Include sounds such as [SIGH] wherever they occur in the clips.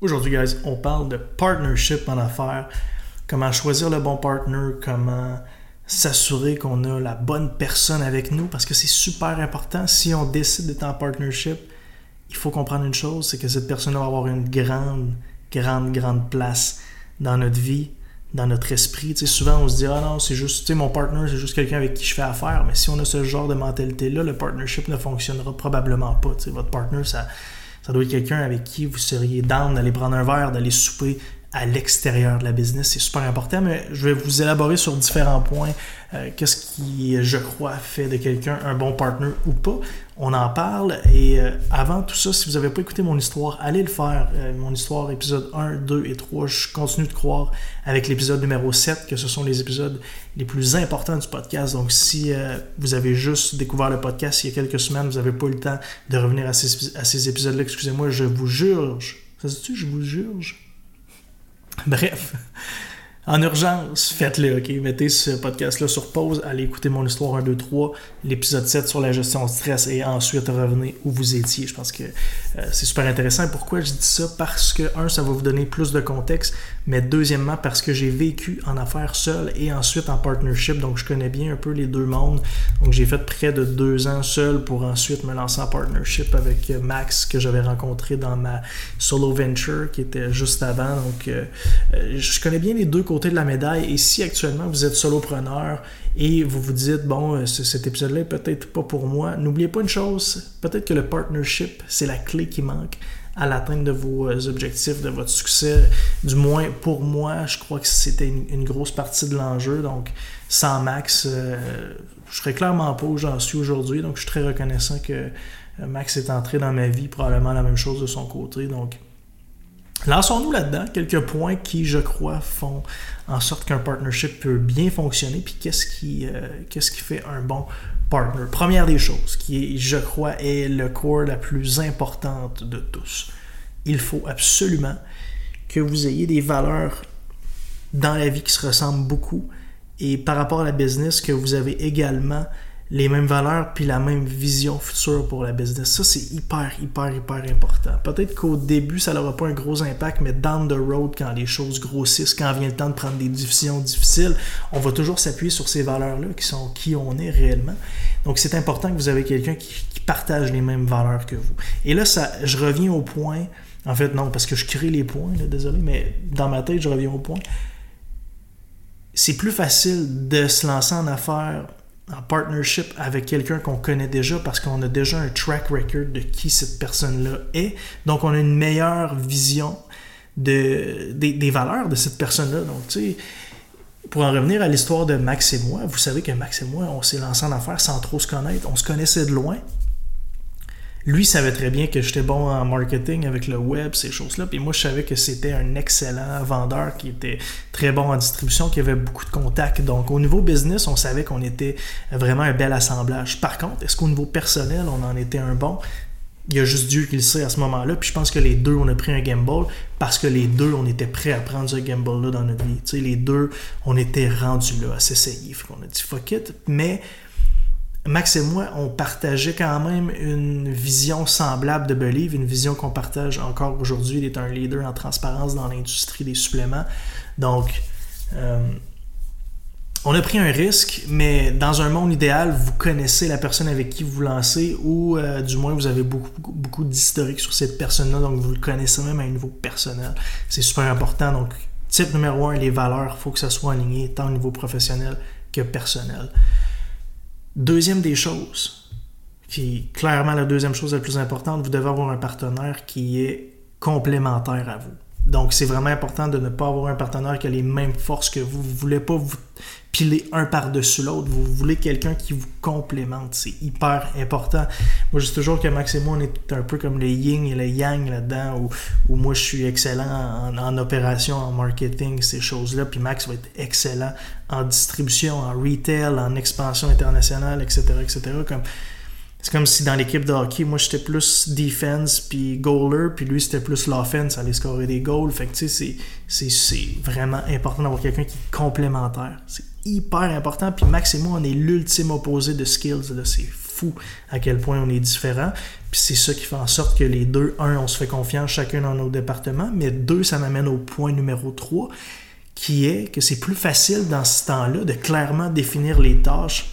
Aujourd'hui, guys, on parle de partnership en affaires, comment choisir le bon partner, comment s'assurer qu'on a la bonne personne avec nous, parce que c'est super important. Si on décide d'être en partnership, il faut comprendre une chose, c'est que cette personne va avoir une grande, grande, grande place dans notre vie, dans notre esprit. Tu sais, souvent, on se dit, ah non, c'est juste, tu sais, mon partner, c'est juste quelqu'un avec qui je fais affaire. Mais si on a ce genre de mentalité-là, le partnership ne fonctionnera probablement pas. Tu sais, votre partner, ça ça doit être quelqu'un avec qui vous seriez down d'aller prendre un verre, d'aller souper à l'extérieur de la business. C'est super important, mais je vais vous élaborer sur différents points. Euh, qu'est-ce qui, je crois, fait de quelqu'un un bon partner ou pas. On en parle. Et euh, avant tout ça, si vous n'avez pas écouté mon histoire, allez le faire. Euh, mon histoire, épisode 1, 2 et 3. Je continue de croire avec l'épisode numéro 7 que ce sont les épisodes les plus importants du podcast. Donc, si vous avez juste découvert le podcast il y a quelques semaines, vous n'avez pas eu le temps de revenir à ces, à ces épisodes-là, excusez-moi, je vous jure. Ça se dit, je vous jure? Bref, en urgence, faites-le, ok? Mettez ce podcast-là sur pause, allez écouter mon histoire 1, 2, 3, l'épisode 7 sur la gestion de stress et ensuite revenez où vous étiez. Je pense que euh, c'est super intéressant. Pourquoi je dis ça? Parce que, un, ça va vous donner plus de contexte, mais deuxièmement, parce que j'ai vécu en affaires seul et ensuite en partnership, donc je connais bien un peu les deux mondes. Donc j'ai fait près de deux ans seul pour ensuite me lancer en partnership avec euh, Max que j'avais rencontré dans ma solo venture qui était juste avant. Donc euh, je connais bien les deux côtés de la médaille. Et si actuellement vous êtes solopreneur et vous vous dites, bon, euh, cet épisode-là est peut-être pas pour moi, n'oubliez pas une chose, peut-être que le partnership, c'est la clé qui manque à l'atteinte de vos euh, objectifs, de votre succès. Du moins, pour moi, je crois que c'était une, grosse partie de l'enjeu. Donc, sans Max, euh, je serais clairement pas où j'en suis aujourd'hui. Donc, je suis très reconnaissant que Max est entré dans ma vie, probablement la même chose de son côté. Donc, Lançons-nous là-dedans quelques points qui, je crois, font en sorte qu'un partnership peut bien fonctionner, puis qu'est-ce qui, euh, qu'est-ce qui fait un bon partner? Première des choses, qui, est, je crois, est le corps la plus importante de tous. Il faut absolument que vous ayez des valeurs dans la vie qui se ressemblent beaucoup, et par rapport à la business, que vous avez également les mêmes valeurs puis la même vision future pour la business. Ça, c'est hyper, hyper, hyper important. Peut-être qu'au début, ça n'aura pas un gros impact, mais down the road, quand les choses grossissent, quand vient le temps de prendre des décisions difficiles, on va toujours s'appuyer sur ces valeurs-là qui sont qui on est réellement. Donc, c'est important que vous avez quelqu'un qui, partage les mêmes valeurs que vous. Et là, ça, je reviens au point. En fait, non, parce que je crée les points, désolé, mais dans ma tête, je reviens au point. C'est plus facile de se lancer en affaires en partnership avec quelqu'un qu'on connaît déjà parce qu'on a déjà un track record de qui cette personne-là est. Donc, on a une meilleure vision de, des, valeurs de cette personne-là. Donc, tu sais, pour en revenir à l'histoire de Max et moi, vous savez que Max et moi, on s'est lancé en affaires sans trop se connaître. On se connaissait de loin. Lui savait très bien que j'étais bon en marketing avec le web, ces choses-là. Puis moi, je savais que c'était un excellent vendeur qui était très bon en distribution, qui avait beaucoup de contacts. Donc, au niveau business, on savait qu'on était vraiment un bel assemblage. Par contre, est-ce qu'au niveau personnel, on en était un bon? Il y a juste Dieu qui le sait à ce moment-là. Puis je pense que les deux, on a pris un gamble parce que les deux, on était prêts à prendre ce gamble-là dans notre vie. Tu les deux, on était rendus là à s'essayer. On a dit fuck it. Mais Max et moi, on partageait quand même une vision semblable de Believe, une vision qu'on partage encore aujourd'hui. Il est un leader en transparence dans l'industrie des suppléments. Donc, euh, on a pris un risque, mais dans un monde idéal, vous connaissez la personne avec qui vous lancez ou euh, du moins vous avez beaucoup, beaucoup, d'historique sur cette personne-là, donc vous le connaissez même à un niveau personnel. C'est super important. Donc, type numéro un, les valeurs, il faut que ça soit aligné tant au niveau professionnel que personnel. Deuxième des choses, qui clairement la deuxième chose la plus importante, vous devez avoir un partenaire qui est complémentaire à vous. Donc, c'est vraiment important de ne pas avoir un partenaire qui a les mêmes forces que vous. Vous voulez pas vous piler un par-dessus l'autre. Vous voulez quelqu'un qui vous complémente. C'est hyper important. Moi, je dis toujours que Max et moi, on est un peu comme le yin et le yang là-dedans, où, moi, je suis excellent en, opération, en marketing, ces choses-là. Puis Max va être excellent en distribution, en retail, en expansion internationale, etc., etc. Comme, c'est comme si dans l'équipe de hockey, moi j'étais plus defense puis goaler, puis lui c'était plus l'offense, aller scorer des goals. Fait que tu sais, c'est vraiment important d'avoir quelqu'un qui est complémentaire. C'est hyper important. Puis Max et moi, on est l'ultime opposé de skills. C'est fou à quel point on est différent. Puis c'est ça qui fait en sorte que les deux, un, on se fait confiance chacun dans nos départements, mais deux, ça m'amène au point numéro 3, qui est que c'est plus facile dans ce temps-là de clairement définir les tâches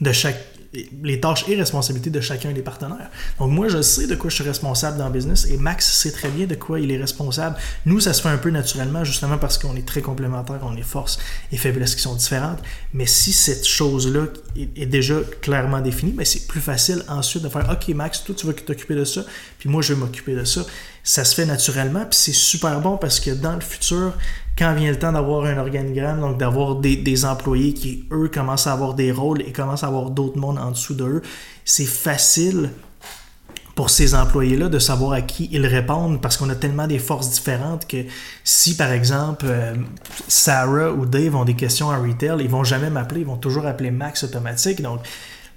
de chaque les tâches et responsabilités de chacun des partenaires. Donc moi, je sais de quoi je suis responsable dans le business et Max sait très bien de quoi il est responsable. Nous, ça se fait un peu naturellement justement parce qu'on est très complémentaires, on a forces et faiblesses qui sont différentes. Mais si cette chose-là est, déjà clairement définie, ben c'est plus facile ensuite de faire OK Max, toi tu vas t'occuper de ça, puis moi je vais m'occuper de ça. Ça se fait naturellement, puis c'est super bon parce que dans le futur, quand vient le temps d'avoir un organigramme, donc d'avoir des, employés qui, eux, commencent à avoir des rôles et commencent à avoir d'autres mondes en dessous d'eux, c'est facile pour ces employés-là de savoir à qui ils répondent parce qu'on a tellement des forces différentes que si, par exemple, euh, Sarah ou Dave ont des questions en retail, ils vont jamais m'appeler, ils vont toujours appeler Max automatique. Donc,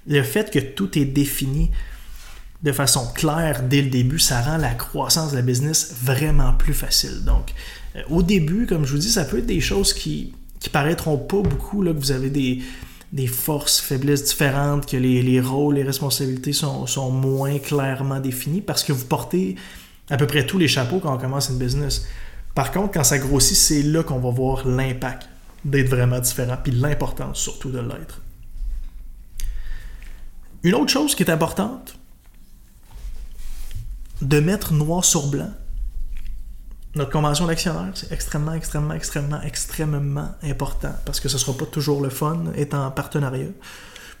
le fait que tout est défini de façon claire dès le début, ça rend la croissance de la business vraiment plus facile. Donc, euh, au début, comme je vous dis, ça peut être des choses qui, qui paraîtront pas beaucoup, là, que vous avez des, des forces, faiblesses différentes, que les, les rôles, les responsabilités sont, sont, moins clairement définis parce que vous portez à peu près tous les chapeaux quand on commence une business. Par contre, quand ça grossit, c'est là qu'on va voir l'impact d'être vraiment différent, puis l'importance surtout de l'être. Une autre chose qui est importante, de mettre noir sur blanc notre convention d'actionnaire, c'est extrêmement, extrêmement, extrêmement, extrêmement important parce que ce ne sera pas toujours le fun étant en partenariat.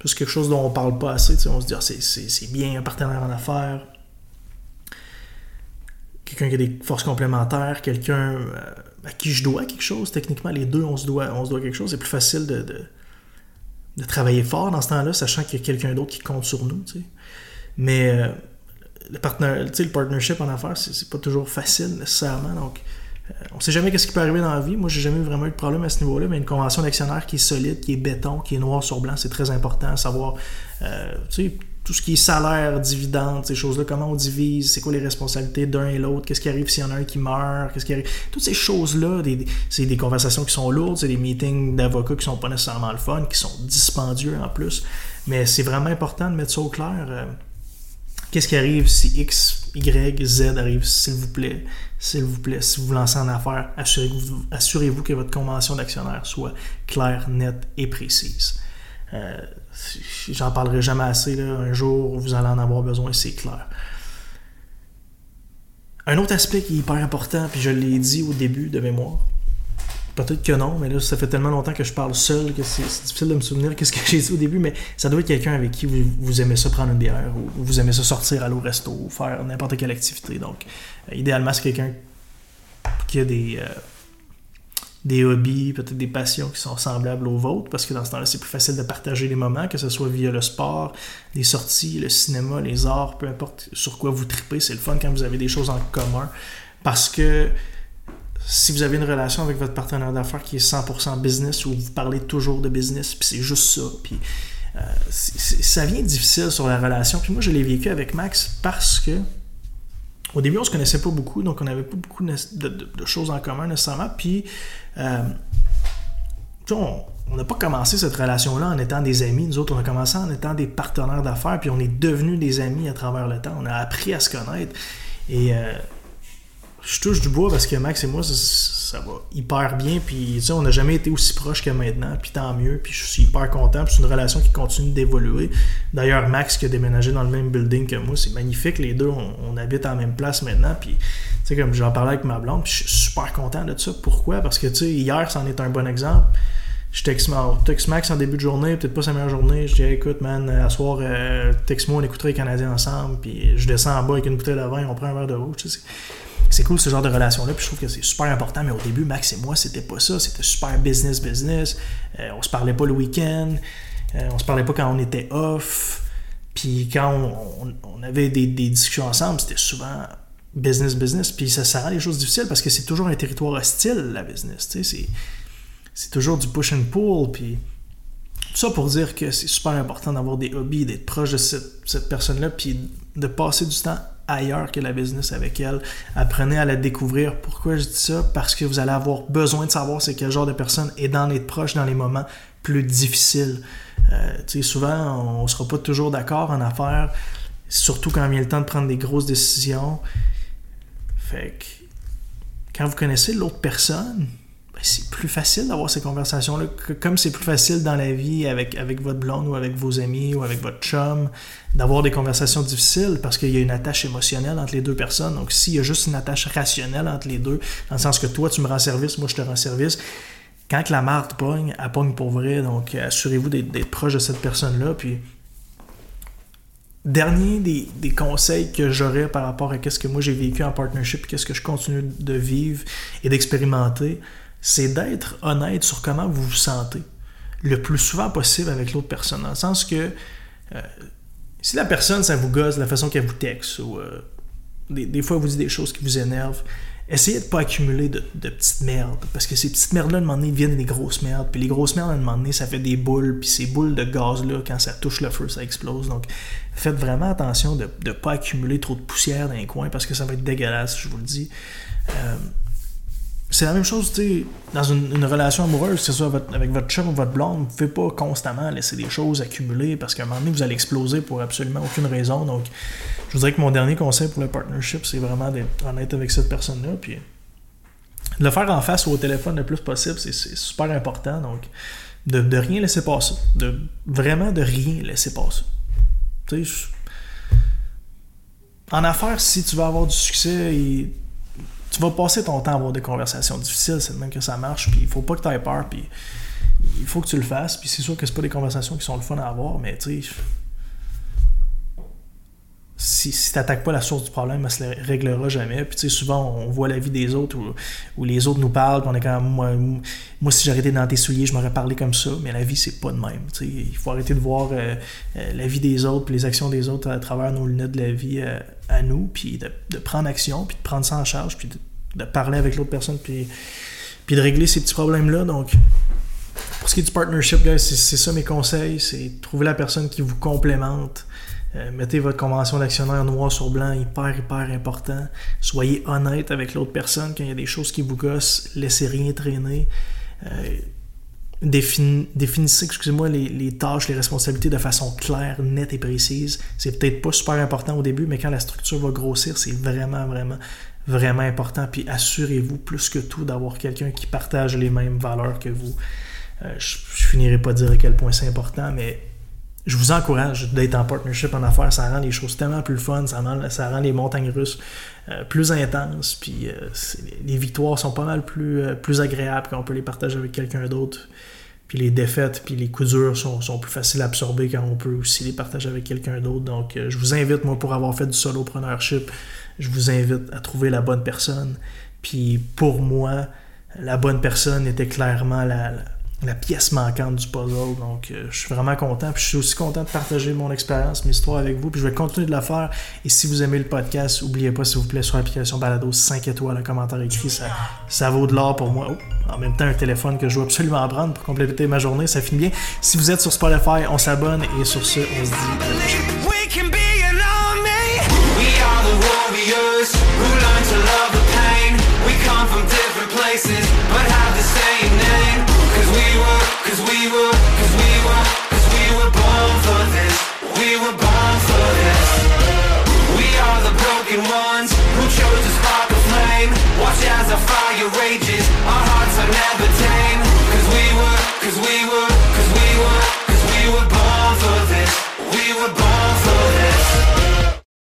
C'est quelque chose dont on ne parle pas assez. On se dit, ah, c'est bien un partenaire en affaires, quelqu'un qui a des forces complémentaires, quelqu'un euh, à qui je dois quelque chose. Techniquement, les deux, on se doit, quelque chose. C'est plus facile de, de, travailler fort dans ce temps-là, sachant qu'il y a quelqu'un d'autre qui compte sur nous. Mais. Le, le partnership en affaires, c'est pas toujours facile nécessairement. Donc, euh, on sait jamais ce qui peut arriver dans la vie. Moi, j'ai jamais vraiment eu de problème à ce niveau-là, mais une convention d'actionnaire qui est solide, qui est béton, qui est noir sur blanc, c'est très important. Savoir, euh, tout ce qui est salaire, dividende, ces choses-là, comment on divise, c'est quoi les responsabilités d'un et l'autre, qu'est-ce qui arrive s'il y en a un qui meurt, qu'est-ce qui arrive. Toutes ces choses-là, c'est des conversations qui sont lourdes, c'est des meetings d'avocats qui sont pas nécessairement le fun, qui sont dispendieux en plus. Mais c'est vraiment important de mettre ça au clair. Euh, Qu'est-ce qui arrive si X, Y, Z arrive, s'il vous plaît, s'il vous plaît, si vous vous lancez en affaires, assurez-vous assurez que votre convention d'actionnaire soit claire, nette et précise. Euh, J'en parlerai jamais assez, un jour vous allez en avoir besoin, c'est clair. Un autre aspect qui est hyper important, puis je l'ai dit au début de mémoire, Peut-être que non, mais là, ça fait tellement longtemps que je parle seul que c'est difficile de me souvenir qu'est-ce que [LAUGHS] j'ai dit au début, mais ça doit être quelqu'un avec qui vous, aimez ça prendre une bière ou vous aimez ça sortir à l'eau resto ou faire n'importe quelle activité. Donc, euh, idéalement, c'est quelqu'un qui a des, euh, des hobbies, peut-être des passions qui sont semblables aux vôtres, parce que dans ce temps-là, c'est plus facile de partager les moments, que ce soit via le sport, les sorties, le cinéma, les arts, peu importe sur quoi vous tripez. C'est le fun quand vous avez des choses en commun, parce que si vous avez une relation avec votre partenaire d'affaires qui est 100% business ou vous parlez toujours de business, puis c'est juste ça, puis euh, ça vient difficile sur la relation. Puis moi, je l'ai vécu avec Max parce que au début, on se connaissait pas beaucoup, donc on n'avait pas beaucoup de, choses en commun nécessairement. Puis, euh, on n'a pas commencé cette relation-là en étant des amis. Nous autres, on a commencé en étant des partenaires d'affaires, puis on est devenus des amis à travers le temps. On a appris à se connaître. Et euh, je touche du bois parce que Max et moi, ça, va hyper bien. Puis, on n'a jamais été aussi proches que maintenant. Puis, tant mieux. Puis, je suis hyper content. C'est une relation qui continue d'évoluer. D'ailleurs, Max qui a déménagé dans le même building que moi, c'est magnifique. Les deux, on, habite en même place maintenant. Puis, tu sais, comme j'en parlais avec ma blonde, puis je suis super content de ça. Pourquoi? Parce que, tu sais, hier, c'en est un bon exemple. Je texte, Max en début de journée, peut-être pas sa meilleure journée. Je dis écoute, man, à soir, euh, texte-moi, on écoutera les Canadiens ensemble. Puis je descends en bas avec une bouteille de vin, on prend un verre de rouge. C'est cool ce genre de relation-là, puis je trouve que c'est super important, mais au début, Max et moi, c'était pas ça, c'était super business-business, euh, on se parlait pas le week-end, euh, on se parlait pas quand on était off, puis quand on, avait des, discussions ensemble, c'était souvent business-business, puis ça, ça rend les choses difficiles parce que c'est toujours un territoire hostile, la business, tu sais, c'est toujours du push and pull, puis tout ça pour dire que c'est super important d'avoir des hobbies, d'être proche de cette, personne-là, puis de passer du temps ailleurs que la business avec elle. Apprenez à la découvrir. Pourquoi je dis ça? Parce que vous allez avoir besoin de savoir c'est quel genre de personne et d'en être proche dans les moments plus difficiles. Euh, souvent, on ne sera pas toujours d'accord en affaires, surtout quand vient le temps de prendre des grosses décisions. Fait que quand vous connaissez l'autre personne, c'est plus facile d'avoir ces conversations-là. Comme c'est plus facile dans la vie avec, avec votre blonde ou avec vos amis ou avec votre chum, d'avoir des conversations difficiles parce qu'il y a une attache émotionnelle entre les deux personnes. Donc, s'il y a juste une attache rationnelle entre les deux, dans le sens que toi, tu me rends service, moi, je te rends service, quand la marde pogne, elle pogne pour vrai. Donc, assurez-vous d'être proche de cette personne-là. Puis, dernier des, conseils que j'aurais par rapport à ce que moi j'ai vécu en partnership, qu'est-ce que je continue de vivre et d'expérimenter, c'est d'être honnête sur comment vous vous sentez le plus souvent possible avec l'autre personne. Dans le sens que euh, si la personne, ça vous gosse, la façon qu'elle vous texte, ou euh, des, des, fois elle vous dit des choses qui vous énervent, essayez de ne pas accumuler de, petites merdes. Parce que ces petites merdes-là, à un moment donné, deviennent des grosses merdes. Puis les grosses merdes, à un moment donné, ça fait des boules. Puis ces boules de gaz-là, quand ça touche le feu, ça explose. Donc faites vraiment attention de ne pas accumuler trop de poussière dans les coins parce que ça va être dégueulasse, je vous le dis. Euh, c'est la même chose, tu sais, dans une, relation amoureuse, que ce soit avec votre chum ou votre blonde, vous ne pouvez pas constamment laisser des choses accumuler parce qu'à un moment donné, vous allez exploser pour absolument aucune raison. Donc, je voudrais que mon dernier conseil pour le partnership, c'est vraiment d'être honnête avec cette personne-là, puis le faire en face ou au téléphone le plus possible, c'est super important. Donc, de, de, rien laisser passer. De, vraiment de rien laisser passer. Tu sais, en affaires, si tu veux avoir du succès et tu vas passer ton temps à avoir des conversations difficiles, c'est de même que ça marche, puis il faut pas que tu aies peur, puis il faut que tu le fasses, puis c'est sûr que c'est pas des conversations qui sont le fun à avoir, mais tu sais, si, si tu n'attaques pas la source du problème, elle se réglera jamais. Puis tu sais, souvent, on voit la vie des autres où, les autres nous parlent, puis on est quand même, moi, moi si j'arrêtais dans tes souliers, je m'aurais parlé comme ça, mais la vie, c'est pas de même. Tu sais, il faut arrêter de voir euh, euh, la vie des autres, puis les actions des autres à travers nos lunettes de la vie euh, à nous, puis de, prendre action, puis de prendre ça en charge, puis de, parler avec l'autre personne, puis, de régler ces petits problèmes-là. Donc, pour ce qui est du partnership, c'est ça mes conseils, c'est trouver la personne qui vous complémente. Euh, mettez votre convention d'actionnaire noir sur blanc, hyper, hyper important. Soyez honnête avec l'autre personne. Quand il y a des choses qui vous gossent, laissez rien traîner. Euh, définissez, excusez-moi, les, tâches, les responsabilités de façon claire, nette et précise. C'est peut-être pas super important au début, mais quand la structure va grossir, c'est vraiment, vraiment, vraiment important. Puis assurez-vous plus que tout d'avoir quelqu'un qui partage les mêmes valeurs que vous. Euh, je, je finirai pas de dire à quel point c'est important, mais je vous encourage d'être en partnership en affaires. Ça rend les choses tellement plus fun, ça rend, les montagnes russes euh, plus intenses, puis euh, les victoires sont pas mal plus, euh, plus agréables quand on peut les partager avec quelqu'un d'autre. Puis les défaites, puis les coups durs sont, sont, plus faciles à absorber quand on peut aussi les partager avec quelqu'un d'autre. Donc, je vous invite, moi, pour avoir fait du solopreneurship, je vous invite à trouver la bonne personne. Puis pour moi, la bonne personne était clairement la la la pièce manquante du puzzle. Donc, euh, je suis vraiment content. Puis, je suis aussi content de partager mon expérience, mes histoires avec vous. Puis, je vais continuer de la faire. Et si vous aimez le podcast, n'oubliez pas, s'il vous plaît, sur l'application Balado 5 étoiles, un commentaire écrit. Ça, ça vaut de l'or pour moi. Oh, en même temps, un téléphone que je dois absolument prendre pour compléter ma journée. Ça finit bien. Si vous êtes sur Spotify, on s'abonne. Et sur ce, on se dit.